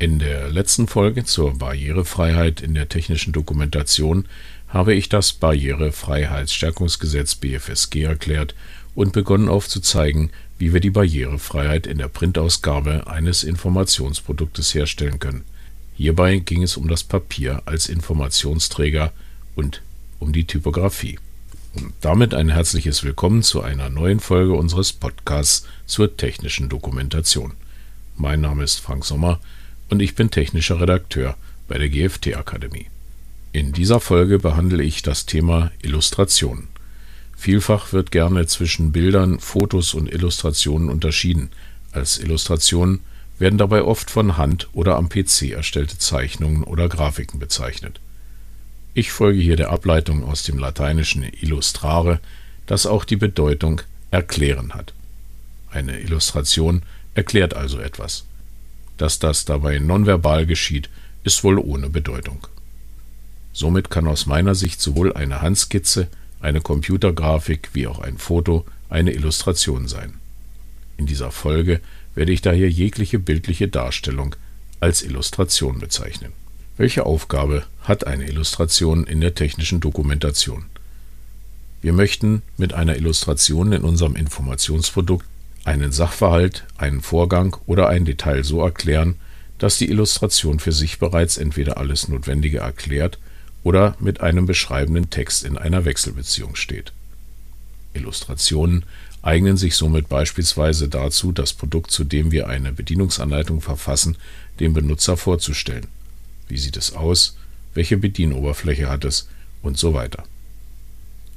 In der letzten Folge zur Barrierefreiheit in der technischen Dokumentation habe ich das Barrierefreiheitsstärkungsgesetz BFSG erklärt und begonnen aufzuzeigen, wie wir die Barrierefreiheit in der Printausgabe eines Informationsproduktes herstellen können. Hierbei ging es um das Papier als Informationsträger und um die Typografie. Und damit ein herzliches Willkommen zu einer neuen Folge unseres Podcasts zur technischen Dokumentation. Mein Name ist Frank Sommer und ich bin technischer Redakteur bei der GFT Akademie. In dieser Folge behandle ich das Thema Illustration. Vielfach wird gerne zwischen Bildern, Fotos und Illustrationen unterschieden. Als Illustrationen werden dabei oft von Hand oder am PC erstellte Zeichnungen oder Grafiken bezeichnet. Ich folge hier der Ableitung aus dem lateinischen illustrare, das auch die Bedeutung erklären hat. Eine Illustration erklärt also etwas. Dass das dabei nonverbal geschieht, ist wohl ohne Bedeutung. Somit kann aus meiner Sicht sowohl eine Handskizze, eine Computergrafik wie auch ein Foto eine Illustration sein. In dieser Folge werde ich daher jegliche bildliche Darstellung als Illustration bezeichnen. Welche Aufgabe hat eine Illustration in der technischen Dokumentation? Wir möchten mit einer Illustration in unserem Informationsprodukt einen Sachverhalt, einen Vorgang oder ein Detail so erklären, dass die Illustration für sich bereits entweder alles Notwendige erklärt oder mit einem beschreibenden Text in einer Wechselbeziehung steht. Illustrationen eignen sich somit beispielsweise dazu, das Produkt, zu dem wir eine Bedienungsanleitung verfassen, dem Benutzer vorzustellen. Wie sieht es aus? Welche Bedienoberfläche hat es? Und so weiter.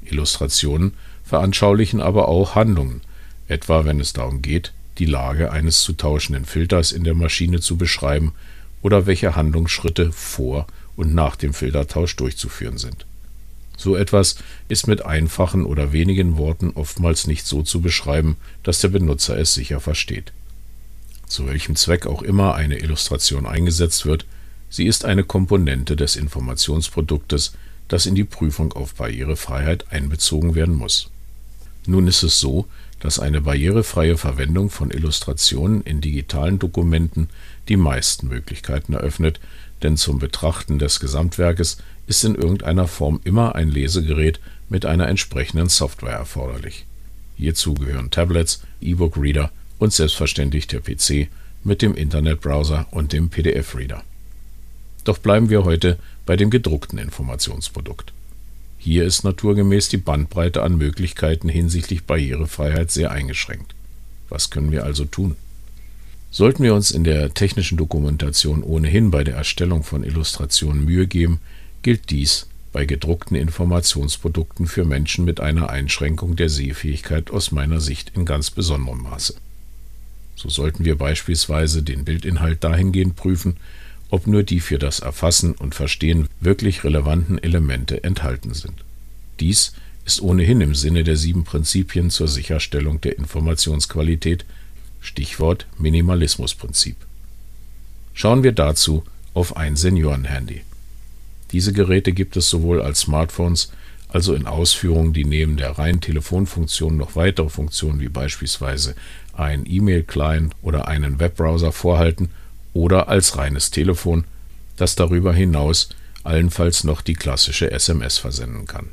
Illustrationen veranschaulichen aber auch Handlungen, etwa wenn es darum geht, die Lage eines zu tauschenden Filters in der Maschine zu beschreiben oder welche Handlungsschritte vor und nach dem Filtertausch durchzuführen sind. So etwas ist mit einfachen oder wenigen Worten oftmals nicht so zu beschreiben, dass der Benutzer es sicher versteht. Zu welchem Zweck auch immer eine Illustration eingesetzt wird, sie ist eine Komponente des Informationsproduktes, das in die Prüfung auf Barrierefreiheit einbezogen werden muss. Nun ist es so, dass eine barrierefreie Verwendung von Illustrationen in digitalen Dokumenten die meisten Möglichkeiten eröffnet, denn zum Betrachten des Gesamtwerkes ist in irgendeiner Form immer ein Lesegerät mit einer entsprechenden Software erforderlich. Hierzu gehören Tablets, E-Book-Reader und selbstverständlich der PC mit dem Internetbrowser und dem PDF-Reader. Doch bleiben wir heute bei dem gedruckten Informationsprodukt. Hier ist naturgemäß die Bandbreite an Möglichkeiten hinsichtlich Barrierefreiheit sehr eingeschränkt. Was können wir also tun? Sollten wir uns in der technischen Dokumentation ohnehin bei der Erstellung von Illustrationen Mühe geben, gilt dies bei gedruckten Informationsprodukten für Menschen mit einer Einschränkung der Sehfähigkeit aus meiner Sicht in ganz besonderem Maße. So sollten wir beispielsweise den Bildinhalt dahingehend prüfen, ob nur die für das Erfassen und Verstehen wirklich relevanten Elemente enthalten sind. Dies ist ohnehin im Sinne der sieben Prinzipien zur Sicherstellung der Informationsqualität, Stichwort Minimalismusprinzip. Schauen wir dazu auf ein Seniorenhandy. Diese Geräte gibt es sowohl als Smartphones, also in Ausführungen, die neben der reinen Telefonfunktion noch weitere Funktionen wie beispielsweise ein E-Mail-Client oder einen Webbrowser vorhalten oder als reines Telefon, das darüber hinaus allenfalls noch die klassische SMS versenden kann.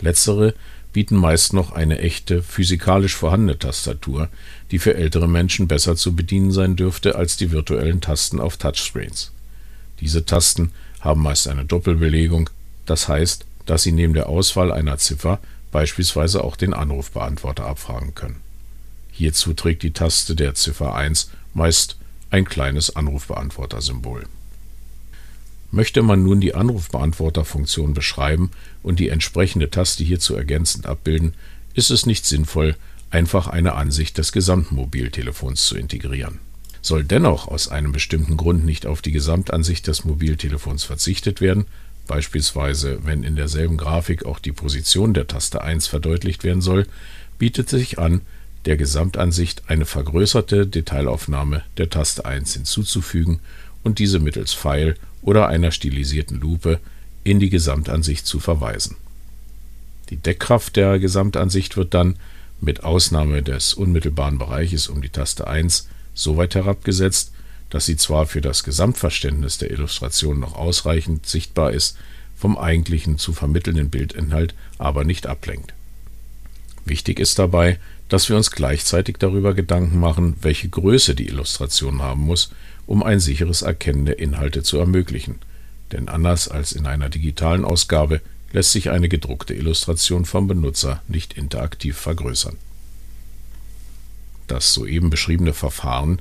Letztere bieten meist noch eine echte, physikalisch vorhandene Tastatur, die für ältere Menschen besser zu bedienen sein dürfte als die virtuellen Tasten auf Touchscreens. Diese Tasten haben meist eine Doppelbelegung, das heißt, dass sie neben der Auswahl einer Ziffer beispielsweise auch den Anrufbeantworter abfragen können. Hierzu trägt die Taste der Ziffer 1 meist ein kleines Anrufbeantworter-Symbol. Möchte man nun die Anrufbeantworter-Funktion beschreiben und die entsprechende Taste hierzu ergänzend abbilden, ist es nicht sinnvoll, einfach eine Ansicht des gesamten Mobiltelefons zu integrieren. Soll dennoch aus einem bestimmten Grund nicht auf die Gesamtansicht des Mobiltelefons verzichtet werden, beispielsweise wenn in derselben Grafik auch die Position der Taste 1 verdeutlicht werden soll, bietet sich an, der Gesamtansicht eine vergrößerte Detailaufnahme der Taste 1 hinzuzufügen und diese mittels Pfeil oder einer stilisierten Lupe in die Gesamtansicht zu verweisen. Die Deckkraft der Gesamtansicht wird dann, mit Ausnahme des unmittelbaren Bereiches um die Taste 1, so weit herabgesetzt, dass sie zwar für das Gesamtverständnis der Illustration noch ausreichend sichtbar ist, vom eigentlichen zu vermittelnden Bildinhalt aber nicht ablenkt. Wichtig ist dabei, dass wir uns gleichzeitig darüber Gedanken machen, welche Größe die Illustration haben muss, um ein sicheres Erkennen der Inhalte zu ermöglichen. Denn anders als in einer digitalen Ausgabe lässt sich eine gedruckte Illustration vom Benutzer nicht interaktiv vergrößern. Das soeben beschriebene Verfahren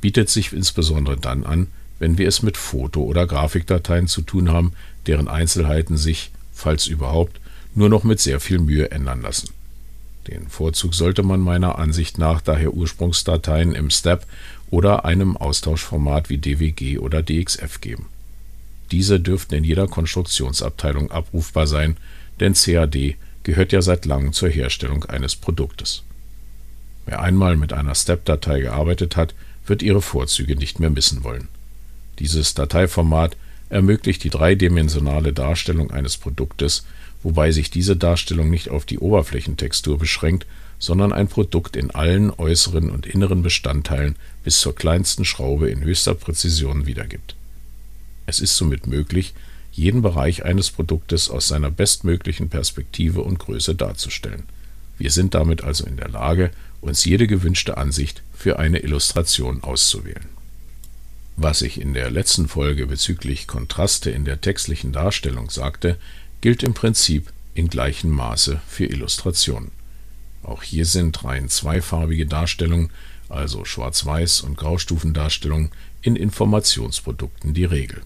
bietet sich insbesondere dann an, wenn wir es mit Foto- oder Grafikdateien zu tun haben, deren Einzelheiten sich, falls überhaupt, nur noch mit sehr viel Mühe ändern lassen. Den Vorzug sollte man meiner Ansicht nach daher Ursprungsdateien im STEP oder einem Austauschformat wie DWG oder DXF geben. Diese dürften in jeder Konstruktionsabteilung abrufbar sein, denn CAD gehört ja seit langem zur Herstellung eines Produktes. Wer einmal mit einer STEP-Datei gearbeitet hat, wird ihre Vorzüge nicht mehr missen wollen. Dieses Dateiformat ermöglicht die dreidimensionale Darstellung eines Produktes, wobei sich diese Darstellung nicht auf die Oberflächentextur beschränkt, sondern ein Produkt in allen äußeren und inneren Bestandteilen bis zur kleinsten Schraube in höchster Präzision wiedergibt. Es ist somit möglich, jeden Bereich eines Produktes aus seiner bestmöglichen Perspektive und Größe darzustellen. Wir sind damit also in der Lage, uns jede gewünschte Ansicht für eine Illustration auszuwählen. Was ich in der letzten Folge bezüglich Kontraste in der textlichen Darstellung sagte, gilt im Prinzip in gleichem Maße für Illustrationen. Auch hier sind rein zweifarbige Darstellungen, also Schwarz-Weiß- und Graustufendarstellungen, in Informationsprodukten die Regel.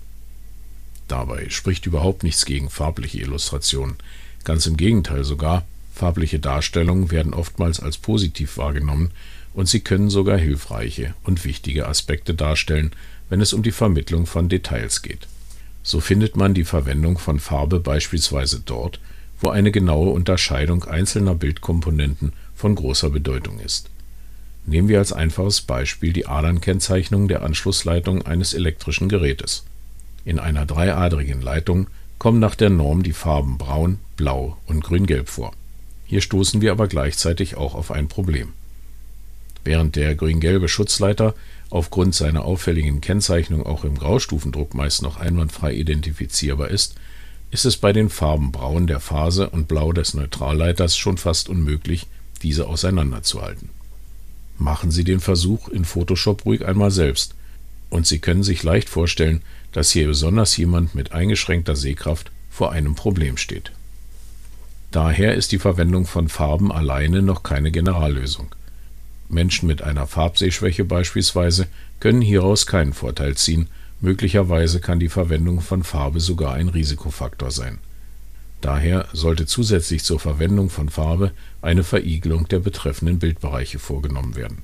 Dabei spricht überhaupt nichts gegen farbliche Illustrationen, ganz im Gegenteil sogar, Farbliche Darstellungen werden oftmals als positiv wahrgenommen und sie können sogar hilfreiche und wichtige Aspekte darstellen, wenn es um die Vermittlung von Details geht. So findet man die Verwendung von Farbe beispielsweise dort, wo eine genaue Unterscheidung einzelner Bildkomponenten von großer Bedeutung ist. Nehmen wir als einfaches Beispiel die Adernkennzeichnung der Anschlussleitung eines elektrischen Gerätes. In einer dreiadrigen Leitung kommen nach der Norm die Farben braun, blau und grün-gelb vor hier stoßen wir aber gleichzeitig auch auf ein Problem. Während der grün-gelbe Schutzleiter aufgrund seiner auffälligen Kennzeichnung auch im Graustufendruck meist noch einwandfrei identifizierbar ist, ist es bei den Farben Braun der Phase und Blau des Neutralleiters schon fast unmöglich, diese auseinanderzuhalten. Machen Sie den Versuch in Photoshop ruhig einmal selbst, und Sie können sich leicht vorstellen, dass hier besonders jemand mit eingeschränkter Sehkraft vor einem Problem steht Daher ist die Verwendung von Farben alleine noch keine Generallösung. Menschen mit einer Farbsehschwäche beispielsweise können hieraus keinen Vorteil ziehen, möglicherweise kann die Verwendung von Farbe sogar ein Risikofaktor sein. Daher sollte zusätzlich zur Verwendung von Farbe eine Verigelung der betreffenden Bildbereiche vorgenommen werden.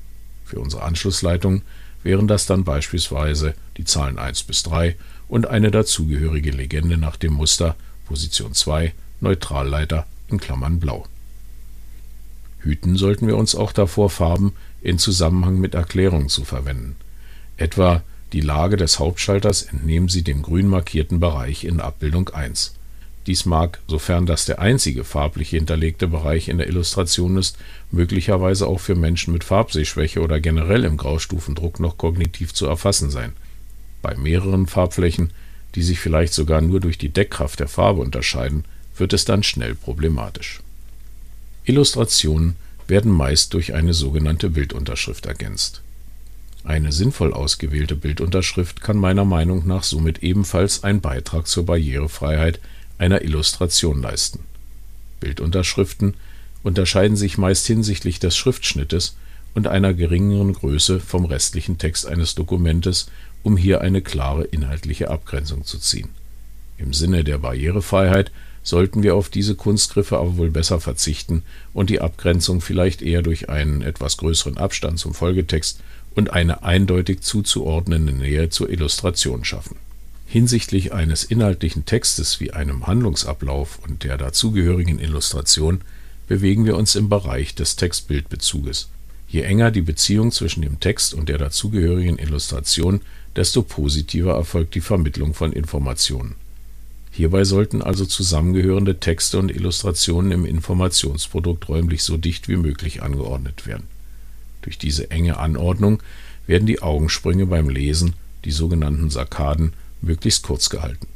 Für unsere Anschlussleitung wären das dann beispielsweise die Zahlen 1 bis 3 und eine dazugehörige Legende nach dem Muster Position 2 Neutralleiter in Klammern blau. Hüten sollten wir uns auch davor, Farben in Zusammenhang mit Erklärungen zu verwenden. Etwa die Lage des Hauptschalters entnehmen Sie dem grün markierten Bereich in Abbildung 1. Dies mag, sofern das der einzige farblich hinterlegte Bereich in der Illustration ist, möglicherweise auch für Menschen mit Farbsehschwäche oder generell im Graustufendruck noch kognitiv zu erfassen sein. Bei mehreren Farbflächen, die sich vielleicht sogar nur durch die Deckkraft der Farbe unterscheiden, wird es dann schnell problematisch. Illustrationen werden meist durch eine sogenannte Bildunterschrift ergänzt. Eine sinnvoll ausgewählte Bildunterschrift kann meiner Meinung nach somit ebenfalls einen Beitrag zur Barrierefreiheit einer Illustration leisten. Bildunterschriften unterscheiden sich meist hinsichtlich des Schriftschnittes und einer geringeren Größe vom restlichen Text eines Dokumentes, um hier eine klare inhaltliche Abgrenzung zu ziehen. Im Sinne der Barrierefreiheit sollten wir auf diese Kunstgriffe aber wohl besser verzichten und die Abgrenzung vielleicht eher durch einen etwas größeren Abstand zum Folgetext und eine eindeutig zuzuordnende Nähe zur Illustration schaffen. Hinsichtlich eines inhaltlichen Textes wie einem Handlungsablauf und der dazugehörigen Illustration bewegen wir uns im Bereich des Textbildbezuges. Je enger die Beziehung zwischen dem Text und der dazugehörigen Illustration, desto positiver erfolgt die Vermittlung von Informationen Hierbei sollten also zusammengehörende Texte und Illustrationen im Informationsprodukt räumlich so dicht wie möglich angeordnet werden. Durch diese enge Anordnung werden die Augensprünge beim Lesen die sogenannten Sarkaden, möglichst kurz gehalten.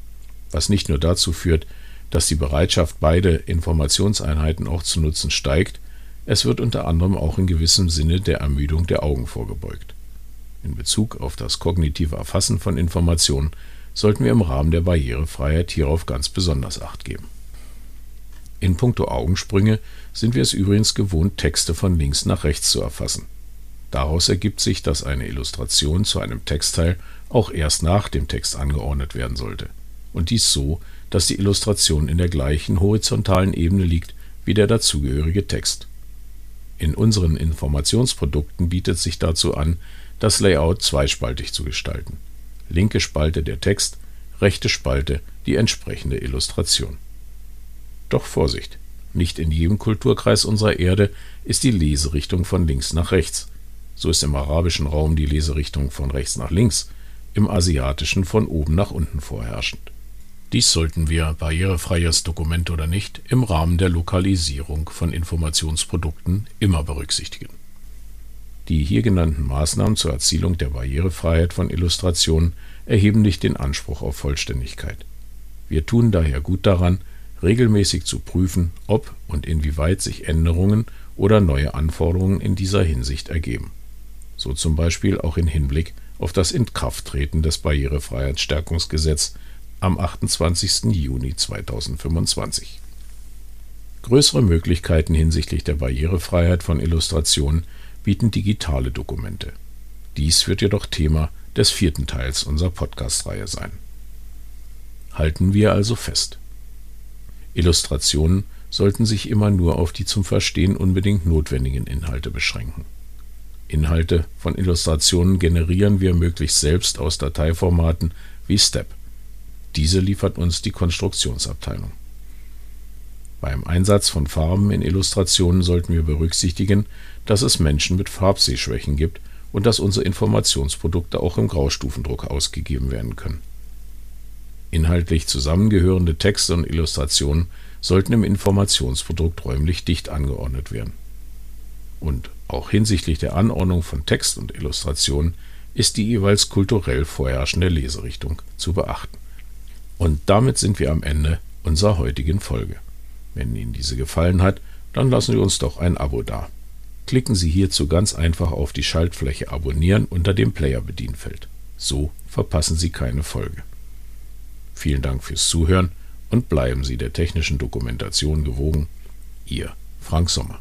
Was nicht nur dazu führt, dass die Bereitschaft, beide Informationseinheiten auch zu nutzen, steigt, es wird unter anderem auch in gewissem Sinne der Ermüdung der Augen vorgebeugt. In Bezug auf das kognitive Erfassen von Informationen sollten wir im Rahmen der Barrierefreiheit hierauf ganz besonders Acht geben. In puncto Augensprünge sind wir es übrigens gewohnt, Texte von links nach rechts zu erfassen. Daraus ergibt sich, dass eine Illustration zu einem Textteil auch erst nach dem Text angeordnet werden sollte. Und dies so, dass die Illustration in der gleichen horizontalen Ebene liegt wie der dazugehörige Text. In unseren Informationsprodukten bietet sich dazu an, das Layout zweispaltig zu gestalten. Linke Spalte der Text, rechte Spalte die entsprechende Illustration. Doch Vorsicht! Nicht in jedem Kulturkreis unserer Erde ist die Leserichtung von links nach rechts. So ist im arabischen Raum die Leserichtung von rechts nach links, im asiatischen von oben nach unten vorherrschend. Dies sollten wir, barrierefreies Dokument oder nicht, im Rahmen der Lokalisierung von Informationsprodukten immer berücksichtigen. Die hier genannten Maßnahmen zur Erzielung der Barrierefreiheit von Illustrationen erheben nicht den Anspruch auf Vollständigkeit. Wir tun daher gut daran, regelmäßig zu prüfen, ob und inwieweit sich Änderungen oder neue Anforderungen in dieser Hinsicht ergeben. So zum Beispiel auch in Hinblick auf das Inkrafttreten des Barrierefreiheitsstärkungsgesetzes am 28. Juni 2025. Größere Möglichkeiten hinsichtlich der Barrierefreiheit von Illustrationen bieten digitale Dokumente. Dies wird jedoch Thema des vierten Teils unserer Podcast-Reihe sein. Halten wir also fest. Illustrationen sollten sich immer nur auf die zum Verstehen unbedingt notwendigen Inhalte beschränken. Inhalte von Illustrationen generieren wir möglichst selbst aus Dateiformaten wie STEP. Diese liefert uns die Konstruktionsabteilung. Beim Einsatz von Farben in Illustrationen sollten wir berücksichtigen, dass es Menschen mit Farbsehschwächen gibt und dass unsere Informationsprodukte auch im Graustufendruck ausgegeben werden können. Inhaltlich zusammengehörende Texte und Illustrationen sollten im Informationsprodukt räumlich dicht angeordnet werden. Und auch hinsichtlich der Anordnung von Text und Illustration ist die jeweils kulturell vorherrschende Leserichtung zu beachten. Und damit sind wir am Ende unserer heutigen Folge. Wenn Ihnen diese gefallen hat, dann lassen Sie uns doch ein Abo da. Klicken Sie hierzu ganz einfach auf die Schaltfläche Abonnieren unter dem Player-Bedienfeld. So verpassen Sie keine Folge. Vielen Dank fürs Zuhören und bleiben Sie der technischen Dokumentation gewogen. Ihr Frank Sommer.